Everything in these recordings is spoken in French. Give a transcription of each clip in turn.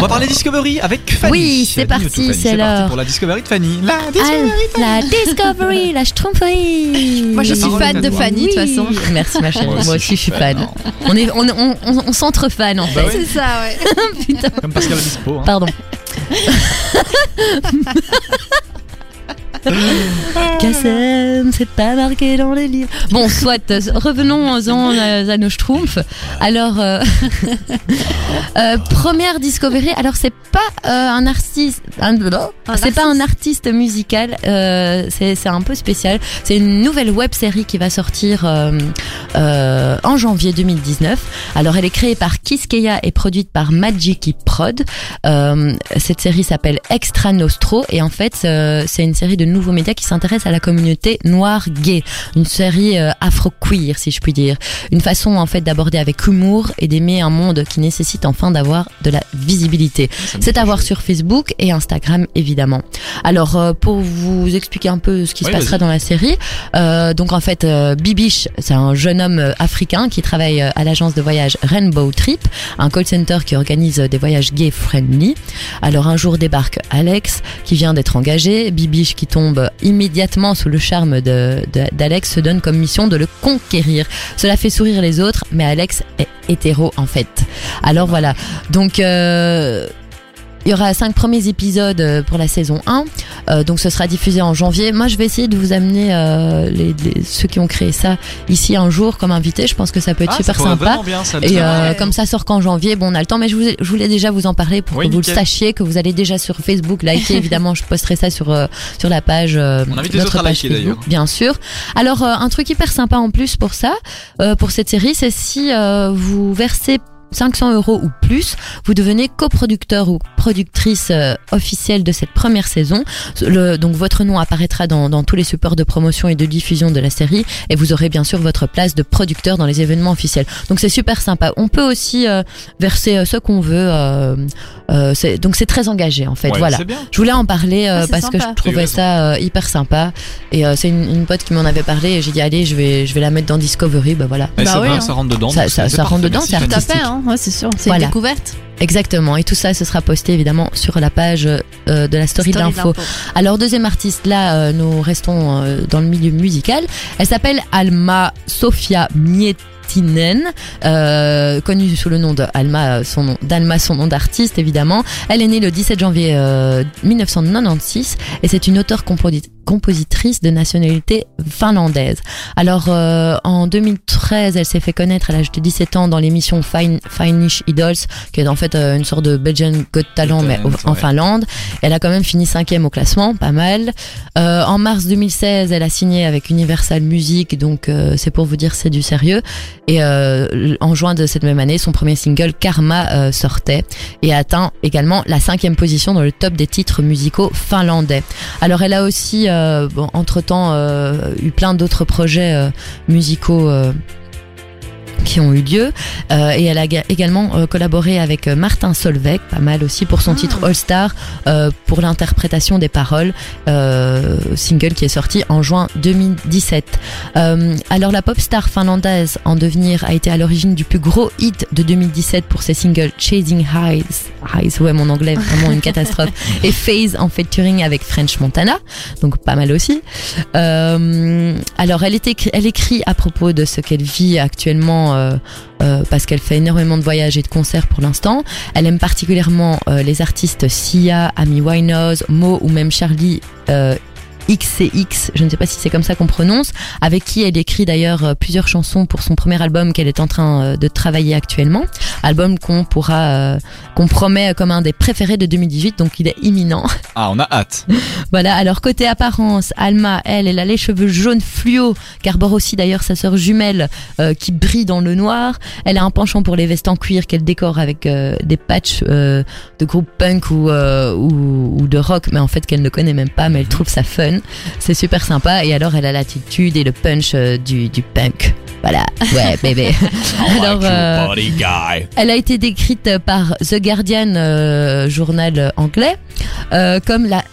On va parler Discovery avec Fanny. Oui, c'est parti, c'est parti l'heure. pour la Discovery de Fanny. La Ah, Discovery. la Discovery, la Schtroumpferie. Moi, je suis fan de toi. Fanny, de toute façon. Merci ma chérie. Moi Moi aussi, je suis fan. On est, on, on, on, on s'entre-fan en fait. Bah oui. C'est ça, ouais. Putain. Comme Pascal Obispo. Hein. Pardon. Kassem, c'est pas marqué dans les livres. Bon, soit, euh, revenons-en à, à nos schtroumpfs. Alors, euh, euh, première Discovery. Alors, c'est pas euh, un artiste, un- c'est pas un artiste musical. euh, c'est un peu spécial. C'est une nouvelle web série qui va sortir euh, euh, en janvier 2019. Alors, elle est créée par Kiskeya et produite par Magiki Prod. Euh, cette série s'appelle Extra Nostro et en fait euh, c'est une série de nouveaux médias qui s'intéresse à la communauté noire gay, une série euh, afro-queer si je puis dire, une façon en fait d'aborder avec humour et d'aimer un monde qui nécessite enfin d'avoir de la visibilité. C'est à voir sur Facebook et Instagram évidemment. Alors euh, pour vous expliquer un peu ce qui Oui, se passera dans la série, euh, donc en fait euh, Bibiche c'est un jeune homme euh, africain qui travaille à l'agence de voyage Rainbow Trip, un call center qui organise des voyages gay friendly. Alors un jour débarque Alex qui vient d'être engagé, Bibiche qui tombe immédiatement sous le charme de- de- d'Alex se donne comme mission de le conquérir. Cela fait sourire les autres, mais Alex est hétéro en fait. Alors voilà, donc euh, il y aura cinq premiers épisodes euh, pour la saison 1, euh, donc ce sera diffusé en janvier. Moi, je vais essayer de vous amener euh, les, les- ceux qui ont créé ça ici un jour comme invité. Je pense que ça peut être Ah, super sympa. vraiment bien, ça, Et euh, comme ça sort qu'en janvier, bon on a le temps, mais je, vous, je voulais déjà vous en parler pour Oui, que vous nickel. le sachiez, que vous allez déjà sur Facebook liker. évidemment, je posterai ça sur euh, sur la page. euh, On invite les notre autres à page liker, d'ailleurs. bien sûr. Alors euh, un truc hyper sympa en plus pour ça, euh, pour cette série, c'est si euh, vous versez 500 euros ou plus, vous devenez coproducteur ou productrice euh, officielle de cette première saison. Le, donc votre nom apparaîtra dans, dans tous les supports de promotion et de diffusion de la série et vous aurez bien sûr votre place de producteur dans les événements officiels. Donc c'est super sympa. On peut aussi euh, verser euh, ce qu'on veut. euh, euh, c'est- donc c'est très engagé en fait. Ouais, voilà. Je voulais en parler euh, Ah, parce que je trouvais ça euh, hyper sympa et euh, c'est une, une pote qui m'en avait parlé et j'ai dit allez je vais je vais la mettre dans Discovery bah voilà Bah ça, oui, va, hein. ça rentre dedans. Ça- ça- ça rentre dedans, c'est. Tout à fait, hein. Ouais, c'est sûr. C'est Voilà. une découverte. Exactement. Et tout ça ce sera posté évidemment sur la page euh, de la story, Story d'info. alors deuxième artiste là euh, nous restons euh, dans le milieu musical. Elle s'appelle Alma Sofia Mietinen euh, connue sous le nom de Alma euh, son nom d'Alma son nom d'artiste évidemment. Elle est née le 17 janvier euh, 1996 et c'est une auteure composi- compositrice de nationalité finlandaise alors euh, en 2013 elle s'est fait connaître à l'âge de 17 ans dans l'émission Fine, Finnish Idols qui est en fait euh, une sorte de Belgian Got Talent mais au- en ouais. Finlande elle a quand même fini cinquième au classement, pas mal. Euh, en mars 2016, elle a signé avec Universal Music, donc euh, c'est pour vous dire c'est du sérieux. Et euh, en juin de cette même année, son premier single Karma sortait et a atteint également la cinquième position dans le top des titres musicaux finlandais. Alors elle a aussi, euh, bon, entre-temps, euh, eu plein d'autres projets euh, musicaux. Qui ont eu lieu Euh, et elle a ga- également euh, collaboré avec euh, Martin Solveig, pas mal aussi pour son Ah. titre All Star euh, pour l'interprétation des paroles, euh, single qui est sorti en juin 2017. Euh, alors la pop star finlandaise en devenir a été à l'origine du plus gros hit de 2017 pour ses singles Chasing Highs, Highs ouais mon anglais vraiment une catastrophe, et Phase en featuring avec French Montana, donc pas mal aussi. Euh, alors elle, écri- elle écrit à propos de ce qu'elle vit actuellement euh, euh, parce qu'elle fait énormément de voyages et de concerts pour l'instant. Elle aime particulièrement euh, les artistes Sia, Amy Winehouse, Mo ou même Charlie XCX, je ne sais pas si c'est comme ça qu'on prononce, avec qui elle écrit d'ailleurs euh, plusieurs chansons pour son premier album qu'elle est en train euh, de travailler actuellement. Album qu'on pourra, euh, qu'on promet comme un des préférés de 2018, donc il est imminent. Ah, on a hâte. Voilà, alors côté apparence, Alma, elle, elle a les cheveux jaunes fluo, qu'arbore aussi d'ailleurs sa sœur jumelle euh, qui brille dans le noir. Elle a un penchant pour les vestes en cuir qu'elle décore avec euh, des patchs euh, de groupe punk ou, euh, ou, ou de rock, mais en fait qu'elle ne connaît même pas, mais elle trouve ça fun. C'est super sympa. Et alors elle a l'attitude et le punch euh, du, du punk. Voilà, ouais, bébé. alors, euh, elle a été décrite par The Guardian, euh, journal anglais, euh, comme la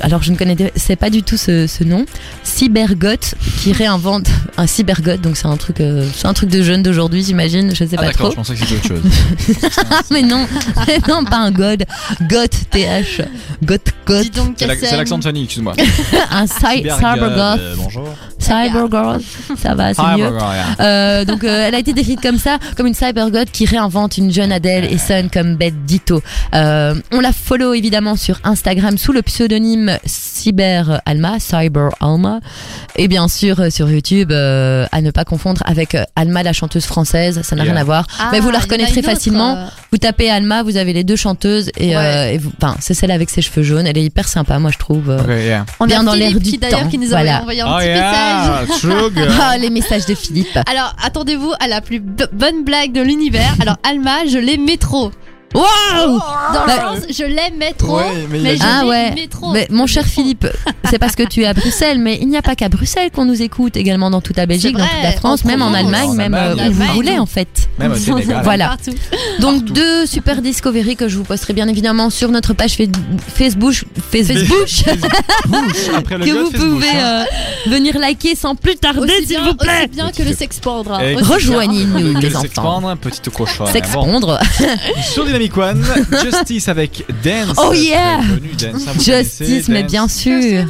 alors je ne connaissais pas du tout ce, ce nom, Cybergoth, qui réinvente un cybergoth, donc c'est un truc, euh, c'est un truc de jeune d'aujourd'hui, j'imagine, je sais Ah pas d'accord, trop. je pensais que c'était autre chose. Mais non, mais non, pas un god, goth, th, goth, goth, Dis donc, C'est l'accent de Fanny, excuse-moi. un cy- Cybergoth, cybergoth, euh, Bonjour. Cybergoth, ça va, c'est mieux. Euh, donc euh, elle a été décrite comme ça, comme une cybergoth qui réinvente une jeune Adèle et sonne comme Bette Ditto. Euh, on la follow évidemment sur Instagram sous le pseudonyme Cyber Alma, Cyber Alma, et bien sûr euh, sur YouTube euh, à ne pas confondre avec Alma la chanteuse française, ça n'a Yeah. rien à voir. Ah, Mais vous la il y en a reconnaîtrez facilement. Vous tapez Alma, vous avez les deux chanteuses et, euh, et vous- enfin c'est celle avec ses cheveux jaunes. Elle est hyper sympa, moi je trouve. euh, Ok, yeah. On Bien a dans l'air du d'ailleurs temps, qui nous a voilà. envoyé un Oh petit message. Girl. Ah, les messages de Philippe. Alors, attendez-vous à la plus b- bonne blague de l'univers. Alors, Alma, je l'aimais trop. Waouh Dans le Bah, sens, je l'aimais trop, Ouais, mais il mais je Ah ouais. l'aimais trop. Mais mon cher Philippe, c'est parce que tu es à Bruxelles, mais il n'y a pas qu'à Bruxelles qu'on nous écoute, également dans toute la Belgique, dans vrai, toute la France, en même en Provence, Allemagne, en même Allemagne, euh, où vous voulez en fait. Même au Sénégal. Voilà. Partout. Donc Partout. deux super discovery que je vous posterai bien évidemment sur notre page Fa- Facebook, Facebook Bouche, après le que vous Facebook, pouvez hein. euh, venir liker sans plus tarder, Aussi s'il bien, vous plaît. aussi bien que le sexpandre. Et- Aussi bien. Rejoignez-nous Que les le enfants. s'expandre, petite cochonne. Bon. S'expandre. Sur Dynamic One, Justice avec Dance. Oh yeah Très connu, Dance, hein, Justice, mais bien sûr.